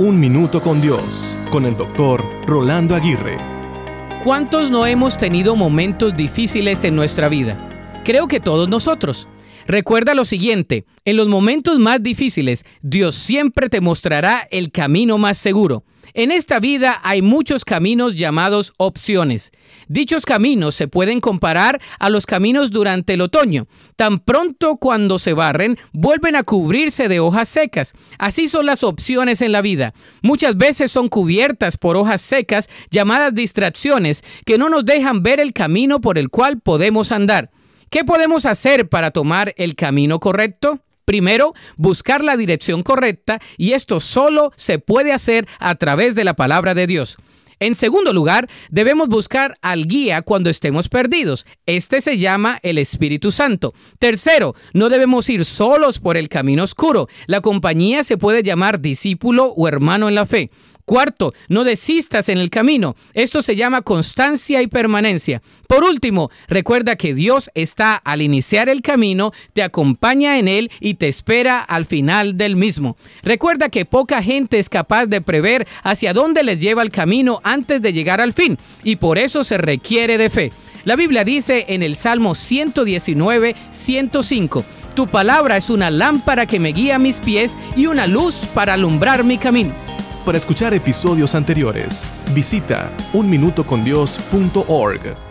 Un Minuto con Dios, con el doctor Rolando Aguirre. ¿Cuántos no hemos tenido momentos difíciles en nuestra vida? Creo que todos nosotros. Recuerda lo siguiente, en los momentos más difíciles, Dios siempre te mostrará el camino más seguro. En esta vida hay muchos caminos llamados opciones. Dichos caminos se pueden comparar a los caminos durante el otoño. Tan pronto cuando se barren, vuelven a cubrirse de hojas secas. Así son las opciones en la vida. Muchas veces son cubiertas por hojas secas llamadas distracciones que no nos dejan ver el camino por el cual podemos andar. ¿Qué podemos hacer para tomar el camino correcto? Primero, buscar la dirección correcta y esto solo se puede hacer a través de la palabra de Dios. En segundo lugar, debemos buscar al guía cuando estemos perdidos. Este se llama el Espíritu Santo. Tercero, no debemos ir solos por el camino oscuro. La compañía se puede llamar discípulo o hermano en la fe. Cuarto, no desistas en el camino. Esto se llama constancia y permanencia. Por último, recuerda que Dios está al iniciar el camino, te acompaña en él y te espera al final del mismo. Recuerda que poca gente es capaz de prever hacia dónde les lleva el camino antes de llegar al fin y por eso se requiere de fe. La Biblia dice en el Salmo 119, 105, Tu palabra es una lámpara que me guía mis pies y una luz para alumbrar mi camino. Para escuchar episodios anteriores, visita unminutocondios.org.